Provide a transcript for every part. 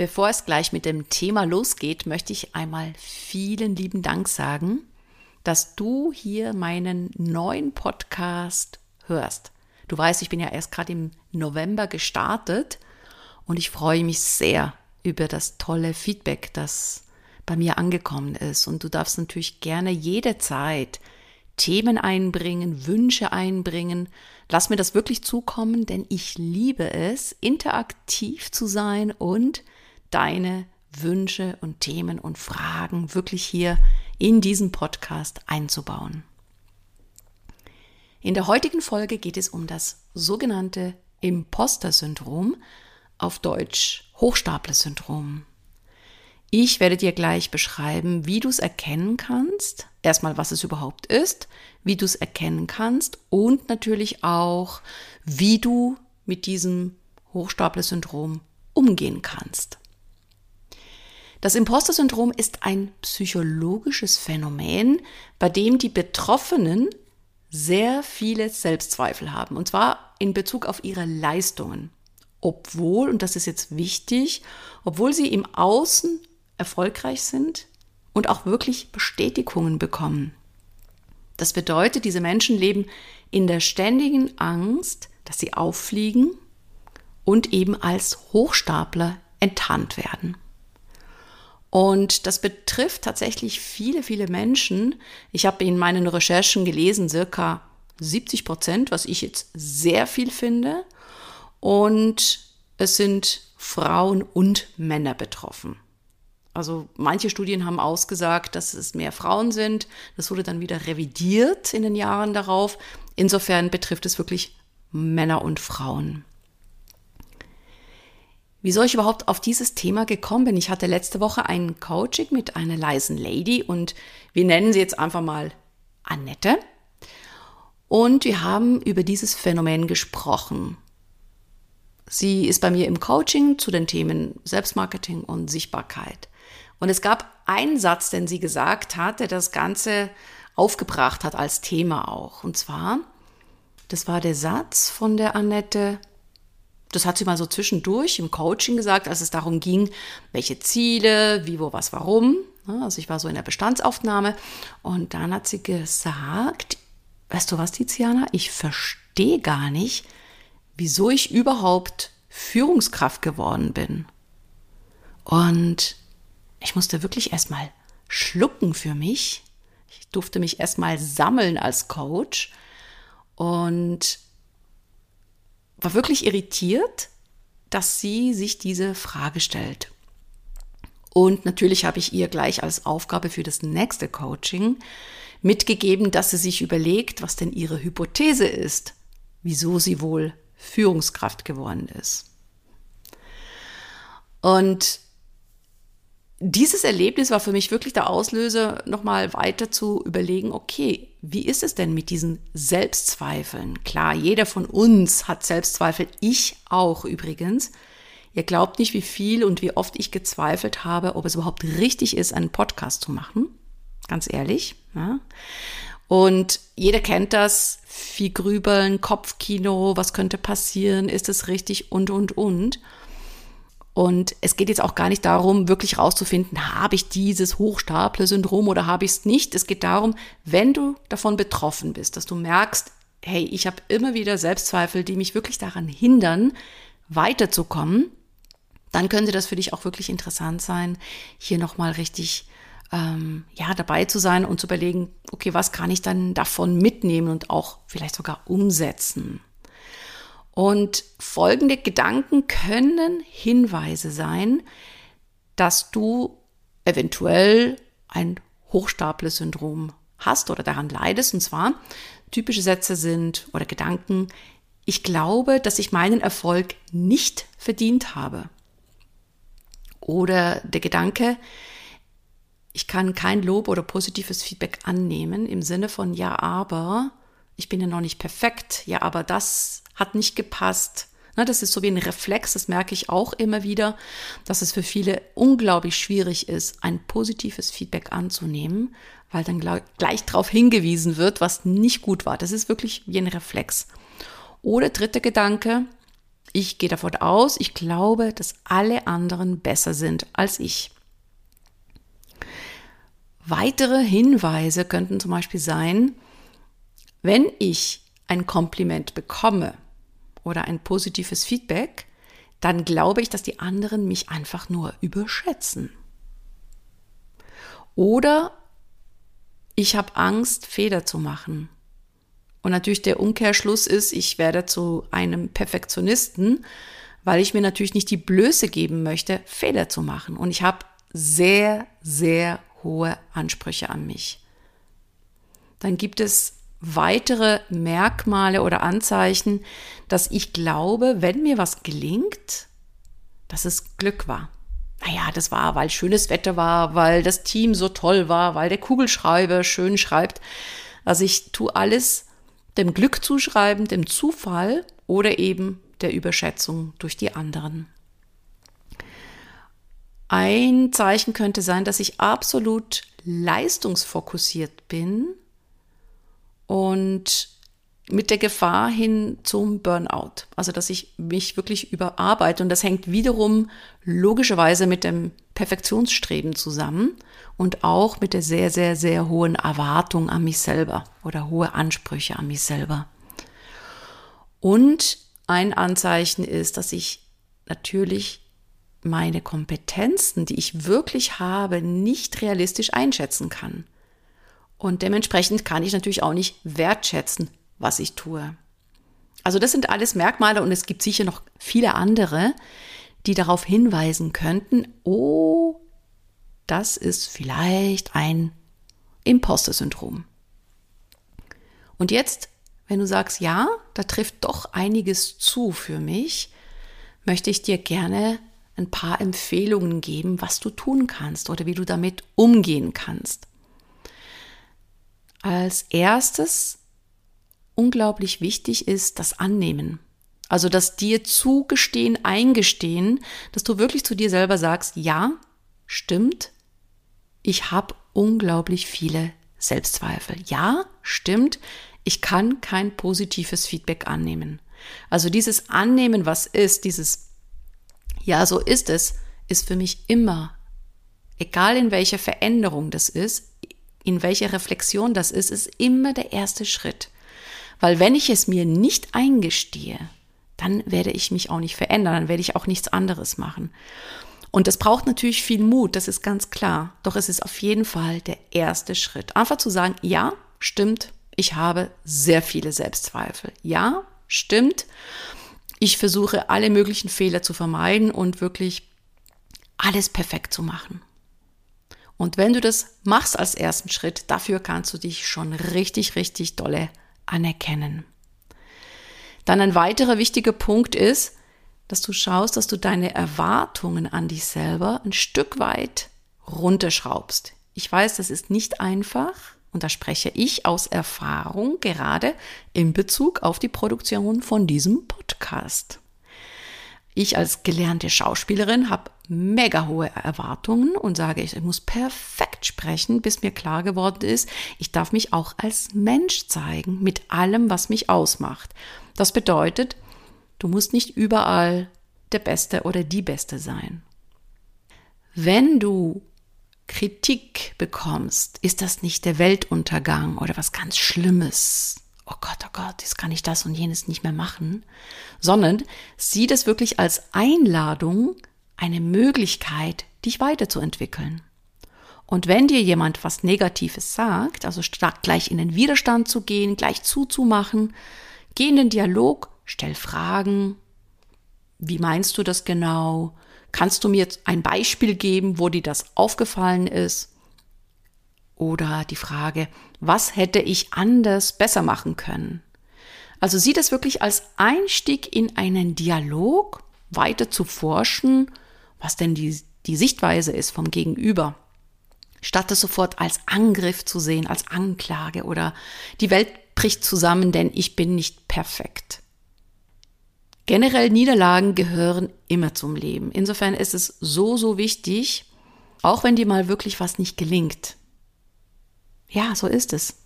Bevor es gleich mit dem Thema losgeht, möchte ich einmal vielen lieben Dank sagen, dass du hier meinen neuen Podcast hörst. Du weißt, ich bin ja erst gerade im November gestartet und ich freue mich sehr über das tolle Feedback, das bei mir angekommen ist. Und du darfst natürlich gerne jederzeit Themen einbringen, Wünsche einbringen. Lass mir das wirklich zukommen, denn ich liebe es, interaktiv zu sein und deine Wünsche und Themen und Fragen wirklich hier in diesen Podcast einzubauen. In der heutigen Folge geht es um das sogenannte Imposter-Syndrom, auf Deutsch Hochstapler-Syndrom. Ich werde dir gleich beschreiben, wie du es erkennen kannst, erstmal was es überhaupt ist, wie du es erkennen kannst und natürlich auch, wie du mit diesem Hochstapler-Syndrom umgehen kannst. Das Imposter-Syndrom ist ein psychologisches Phänomen, bei dem die Betroffenen sehr viele Selbstzweifel haben, und zwar in Bezug auf ihre Leistungen. Obwohl, und das ist jetzt wichtig, obwohl sie im Außen erfolgreich sind und auch wirklich Bestätigungen bekommen. Das bedeutet, diese Menschen leben in der ständigen Angst, dass sie auffliegen und eben als Hochstapler enttarnt werden. Und das betrifft tatsächlich viele, viele Menschen. Ich habe in meinen Recherchen gelesen, circa 70 Prozent, was ich jetzt sehr viel finde. Und es sind Frauen und Männer betroffen. Also manche Studien haben ausgesagt, dass es mehr Frauen sind. Das wurde dann wieder revidiert in den Jahren darauf. Insofern betrifft es wirklich Männer und Frauen. Wieso ich überhaupt auf dieses Thema gekommen bin. Ich hatte letzte Woche ein Coaching mit einer leisen Lady und wir nennen sie jetzt einfach mal Annette. Und wir haben über dieses Phänomen gesprochen. Sie ist bei mir im Coaching zu den Themen Selbstmarketing und Sichtbarkeit. Und es gab einen Satz, den sie gesagt hat, der das Ganze aufgebracht hat als Thema auch. Und zwar, das war der Satz von der Annette, das hat sie mal so zwischendurch im Coaching gesagt, als es darum ging, welche Ziele, wie, wo, was, warum. Also ich war so in der Bestandsaufnahme und dann hat sie gesagt, weißt du was, Tiziana, ich verstehe gar nicht, wieso ich überhaupt Führungskraft geworden bin. Und ich musste wirklich erstmal schlucken für mich. Ich durfte mich erstmal sammeln als Coach und war wirklich irritiert, dass sie sich diese Frage stellt. Und natürlich habe ich ihr gleich als Aufgabe für das nächste Coaching mitgegeben, dass sie sich überlegt, was denn ihre Hypothese ist, wieso sie wohl Führungskraft geworden ist. Und dieses Erlebnis war für mich wirklich der Auslöser, nochmal weiter zu überlegen, okay, wie ist es denn mit diesen Selbstzweifeln? Klar, jeder von uns hat Selbstzweifel, ich auch übrigens. Ihr glaubt nicht, wie viel und wie oft ich gezweifelt habe, ob es überhaupt richtig ist, einen Podcast zu machen. Ganz ehrlich. Ja. Und jeder kennt das, viel Grübeln, Kopfkino, was könnte passieren, ist es richtig und, und, und. Und es geht jetzt auch gar nicht darum, wirklich rauszufinden, habe ich dieses Hochstapler-Syndrom oder habe ich es nicht. Es geht darum, wenn du davon betroffen bist, dass du merkst, hey, ich habe immer wieder Selbstzweifel, die mich wirklich daran hindern, weiterzukommen, dann könnte das für dich auch wirklich interessant sein, hier nochmal richtig ähm, ja, dabei zu sein und zu überlegen, okay, was kann ich dann davon mitnehmen und auch vielleicht sogar umsetzen. Und folgende Gedanken können Hinweise sein, dass du eventuell ein Hochstapler-Syndrom hast oder daran leidest. Und zwar typische Sätze sind oder Gedanken, ich glaube, dass ich meinen Erfolg nicht verdient habe. Oder der Gedanke, ich kann kein Lob oder positives Feedback annehmen im Sinne von, ja, aber ich bin ja noch nicht perfekt, ja, aber das hat nicht gepasst. Na, das ist so wie ein Reflex, das merke ich auch immer wieder, dass es für viele unglaublich schwierig ist, ein positives Feedback anzunehmen, weil dann gleich darauf hingewiesen wird, was nicht gut war. Das ist wirklich wie ein Reflex. Oder dritter Gedanke, ich gehe davon aus, ich glaube, dass alle anderen besser sind als ich. Weitere Hinweise könnten zum Beispiel sein, wenn ich ein Kompliment bekomme oder ein positives Feedback, dann glaube ich, dass die anderen mich einfach nur überschätzen. Oder ich habe Angst, Fehler zu machen. Und natürlich der Umkehrschluss ist, ich werde zu einem Perfektionisten, weil ich mir natürlich nicht die Blöße geben möchte, Fehler zu machen. Und ich habe sehr, sehr hohe Ansprüche an mich. Dann gibt es weitere Merkmale oder Anzeichen, dass ich glaube, wenn mir was gelingt, dass es Glück war. Naja, das war, weil schönes Wetter war, weil das Team so toll war, weil der Kugelschreiber schön schreibt. Also ich tue alles dem Glück zuschreiben, dem Zufall oder eben der Überschätzung durch die anderen. Ein Zeichen könnte sein, dass ich absolut leistungsfokussiert bin und mit der Gefahr hin zum Burnout. Also, dass ich mich wirklich überarbeite. Und das hängt wiederum logischerweise mit dem Perfektionsstreben zusammen und auch mit der sehr, sehr, sehr hohen Erwartung an mich selber oder hohe Ansprüche an mich selber. Und ein Anzeichen ist, dass ich natürlich meine Kompetenzen, die ich wirklich habe, nicht realistisch einschätzen kann. Und dementsprechend kann ich natürlich auch nicht wertschätzen, was ich tue. Also das sind alles Merkmale und es gibt sicher noch viele andere, die darauf hinweisen könnten, oh, das ist vielleicht ein Imposter-Syndrom. Und jetzt, wenn du sagst, ja, da trifft doch einiges zu für mich, möchte ich dir gerne ein paar Empfehlungen geben, was du tun kannst oder wie du damit umgehen kannst. Als erstes unglaublich wichtig ist das Annehmen. Also das dir zugestehen, eingestehen, dass du wirklich zu dir selber sagst, ja, stimmt, ich habe unglaublich viele Selbstzweifel. Ja, stimmt, ich kann kein positives Feedback annehmen. Also dieses Annehmen, was ist, dieses ja, so ist es, ist für mich immer, egal in welcher Veränderung das ist, in welcher Reflexion das ist, ist immer der erste Schritt. Weil wenn ich es mir nicht eingestehe, dann werde ich mich auch nicht verändern, dann werde ich auch nichts anderes machen. Und das braucht natürlich viel Mut, das ist ganz klar. Doch es ist auf jeden Fall der erste Schritt. Einfach zu sagen, ja, stimmt, ich habe sehr viele Selbstzweifel. Ja, stimmt. Ich versuche alle möglichen Fehler zu vermeiden und wirklich alles perfekt zu machen. Und wenn du das machst als ersten Schritt, dafür kannst du dich schon richtig, richtig dolle anerkennen. Dann ein weiterer wichtiger Punkt ist, dass du schaust, dass du deine Erwartungen an dich selber ein Stück weit runterschraubst. Ich weiß, das ist nicht einfach, und da spreche ich aus Erfahrung gerade in Bezug auf die Produktion von diesem Podcast. Ich als gelernte Schauspielerin habe mega hohe Erwartungen und sage, ich muss perfekt sprechen, bis mir klar geworden ist, ich darf mich auch als Mensch zeigen mit allem, was mich ausmacht. Das bedeutet, du musst nicht überall der Beste oder die Beste sein. Wenn du Kritik bekommst, ist das nicht der Weltuntergang oder was ganz Schlimmes. Oh Gott, oh Gott, jetzt kann ich das und jenes nicht mehr machen, sondern sieh das wirklich als Einladung, eine Möglichkeit, dich weiterzuentwickeln. Und wenn dir jemand was Negatives sagt, also statt gleich in den Widerstand zu gehen, gleich zuzumachen, geh in den Dialog, stell Fragen. Wie meinst du das genau? Kannst du mir ein Beispiel geben, wo dir das aufgefallen ist? Oder die Frage, was hätte ich anders besser machen können? Also sieh das wirklich als Einstieg in einen Dialog, weiter zu forschen, was denn die die Sichtweise ist vom Gegenüber, statt es sofort als Angriff zu sehen, als Anklage oder die Welt bricht zusammen, denn ich bin nicht perfekt. Generell Niederlagen gehören immer zum Leben. Insofern ist es so, so wichtig, auch wenn dir mal wirklich was nicht gelingt. Ja, so ist es.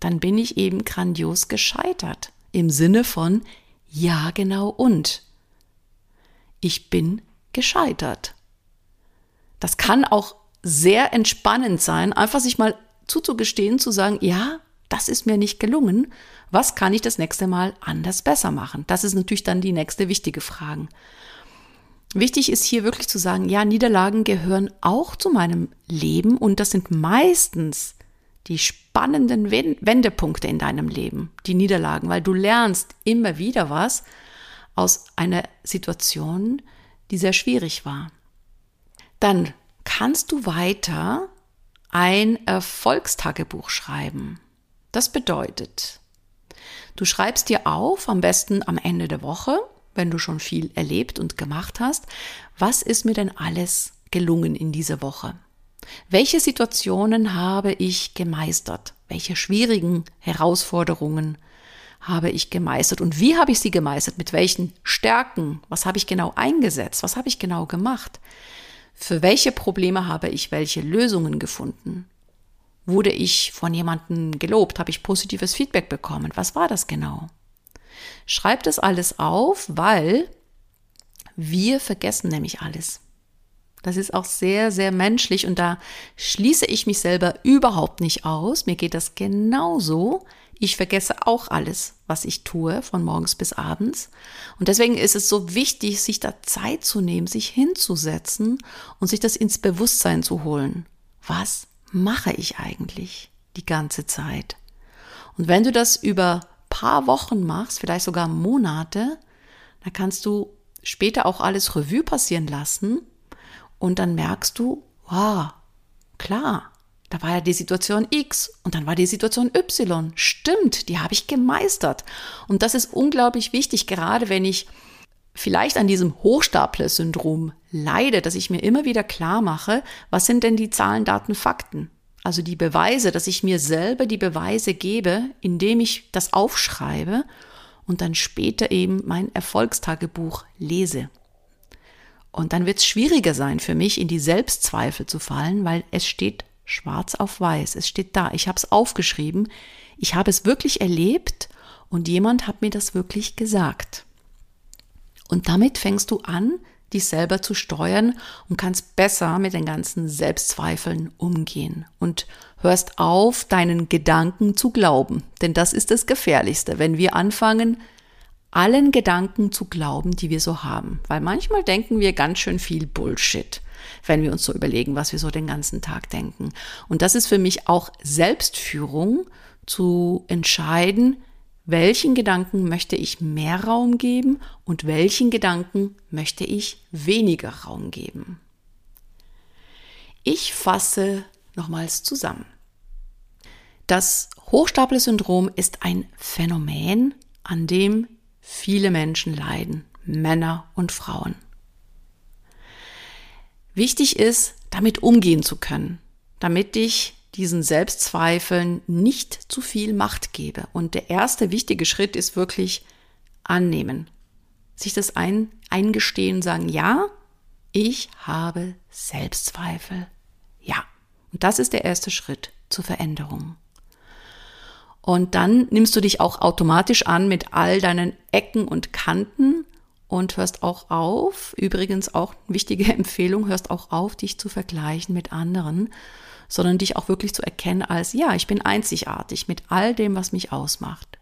Dann bin ich eben grandios gescheitert. Im Sinne von, ja, genau und. Ich bin gescheitert. Das kann auch sehr entspannend sein, einfach sich mal zuzugestehen, zu sagen, ja, das ist mir nicht gelungen. Was kann ich das nächste Mal anders besser machen? Das ist natürlich dann die nächste wichtige Frage. Wichtig ist hier wirklich zu sagen, ja, Niederlagen gehören auch zu meinem Leben und das sind meistens die spannenden Wendepunkte in deinem Leben, die Niederlagen, weil du lernst immer wieder was aus einer Situation, die sehr schwierig war. Dann kannst du weiter ein Erfolgstagebuch schreiben. Das bedeutet, du schreibst dir auf, am besten am Ende der Woche, wenn du schon viel erlebt und gemacht hast, was ist mir denn alles gelungen in dieser Woche? Welche Situationen habe ich gemeistert? Welche schwierigen Herausforderungen habe ich gemeistert? Und wie habe ich sie gemeistert? Mit welchen Stärken? Was habe ich genau eingesetzt? Was habe ich genau gemacht? Für welche Probleme habe ich welche Lösungen gefunden? Wurde ich von jemandem gelobt? Habe ich positives Feedback bekommen? Was war das genau? Schreib das alles auf, weil wir vergessen nämlich alles. Das ist auch sehr, sehr menschlich und da schließe ich mich selber überhaupt nicht aus. Mir geht das genauso. Ich vergesse auch alles, was ich tue, von morgens bis abends. Und deswegen ist es so wichtig, sich da Zeit zu nehmen, sich hinzusetzen und sich das ins Bewusstsein zu holen. Was mache ich eigentlich die ganze Zeit? Und wenn du das über paar Wochen machst, vielleicht sogar Monate, dann kannst du später auch alles Revue passieren lassen und dann merkst du, wow, klar, da war ja die Situation X und dann war die Situation Y. Stimmt, die habe ich gemeistert. Und das ist unglaublich wichtig, gerade wenn ich vielleicht an diesem Hochstapler-Syndrom leide, dass ich mir immer wieder klar mache, was sind denn die Zahlen, Daten, Fakten? Also die Beweise, dass ich mir selber die Beweise gebe, indem ich das aufschreibe und dann später eben mein Erfolgstagebuch lese. Und dann wird es schwieriger sein für mich, in die Selbstzweifel zu fallen, weil es steht Schwarz auf weiß. Es steht da. Ich habe es aufgeschrieben. Ich habe es wirklich erlebt und jemand hat mir das wirklich gesagt. Und damit fängst du an, dich selber zu steuern und kannst besser mit den ganzen Selbstzweifeln umgehen und hörst auf, deinen Gedanken zu glauben. Denn das ist das Gefährlichste, wenn wir anfangen, allen Gedanken zu glauben, die wir so haben. Weil manchmal denken wir ganz schön viel Bullshit wenn wir uns so überlegen, was wir so den ganzen Tag denken. Und das ist für mich auch Selbstführung, zu entscheiden, welchen Gedanken möchte ich mehr Raum geben und welchen Gedanken möchte ich weniger Raum geben. Ich fasse nochmals zusammen. Das Hochstapler-Syndrom ist ein Phänomen, an dem viele Menschen leiden, Männer und Frauen. Wichtig ist, damit umgehen zu können, damit ich diesen Selbstzweifeln nicht zu viel Macht gebe. Und der erste wichtige Schritt ist wirklich annehmen. Sich das ein, eingestehen, sagen, ja, ich habe Selbstzweifel. Ja. Und das ist der erste Schritt zur Veränderung. Und dann nimmst du dich auch automatisch an mit all deinen Ecken und Kanten und hörst auch auf, übrigens auch wichtige Empfehlung, hörst auch auf, dich zu vergleichen mit anderen, sondern dich auch wirklich zu erkennen als, ja, ich bin einzigartig mit all dem, was mich ausmacht.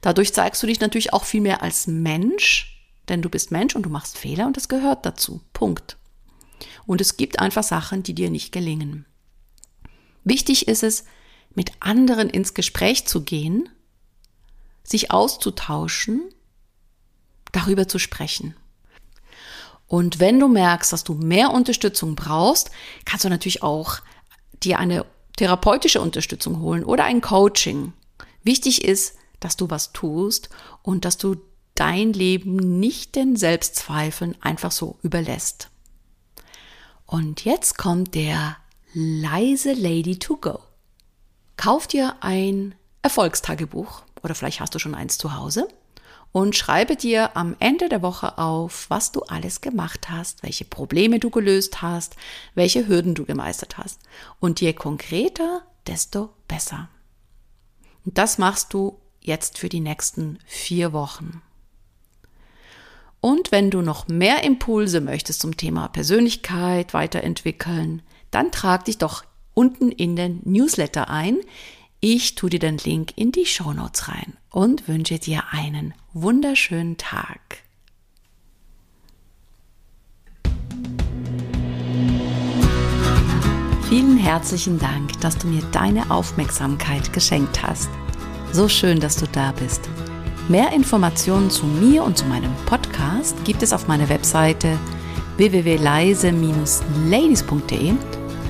Dadurch zeigst du dich natürlich auch viel mehr als Mensch, denn du bist Mensch und du machst Fehler und das gehört dazu. Punkt. Und es gibt einfach Sachen, die dir nicht gelingen. Wichtig ist es, mit anderen ins Gespräch zu gehen, sich auszutauschen darüber zu sprechen. Und wenn du merkst, dass du mehr Unterstützung brauchst, kannst du natürlich auch dir eine therapeutische Unterstützung holen oder ein Coaching. Wichtig ist, dass du was tust und dass du dein Leben nicht den Selbstzweifeln einfach so überlässt. Und jetzt kommt der leise Lady to go. Kauf dir ein Erfolgstagebuch oder vielleicht hast du schon eins zu Hause und schreibe dir am Ende der Woche auf, was du alles gemacht hast, welche Probleme du gelöst hast, welche Hürden du gemeistert hast. Und je konkreter, desto besser. Und das machst du jetzt für die nächsten vier Wochen. Und wenn du noch mehr Impulse möchtest zum Thema Persönlichkeit weiterentwickeln, dann trag dich doch unten in den Newsletter ein. Ich tue dir den Link in die Show Notes rein und wünsche dir einen wunderschönen Tag. Vielen herzlichen Dank, dass du mir deine Aufmerksamkeit geschenkt hast. So schön, dass du da bist. Mehr Informationen zu mir und zu meinem Podcast gibt es auf meiner Webseite www.leise-ladies.de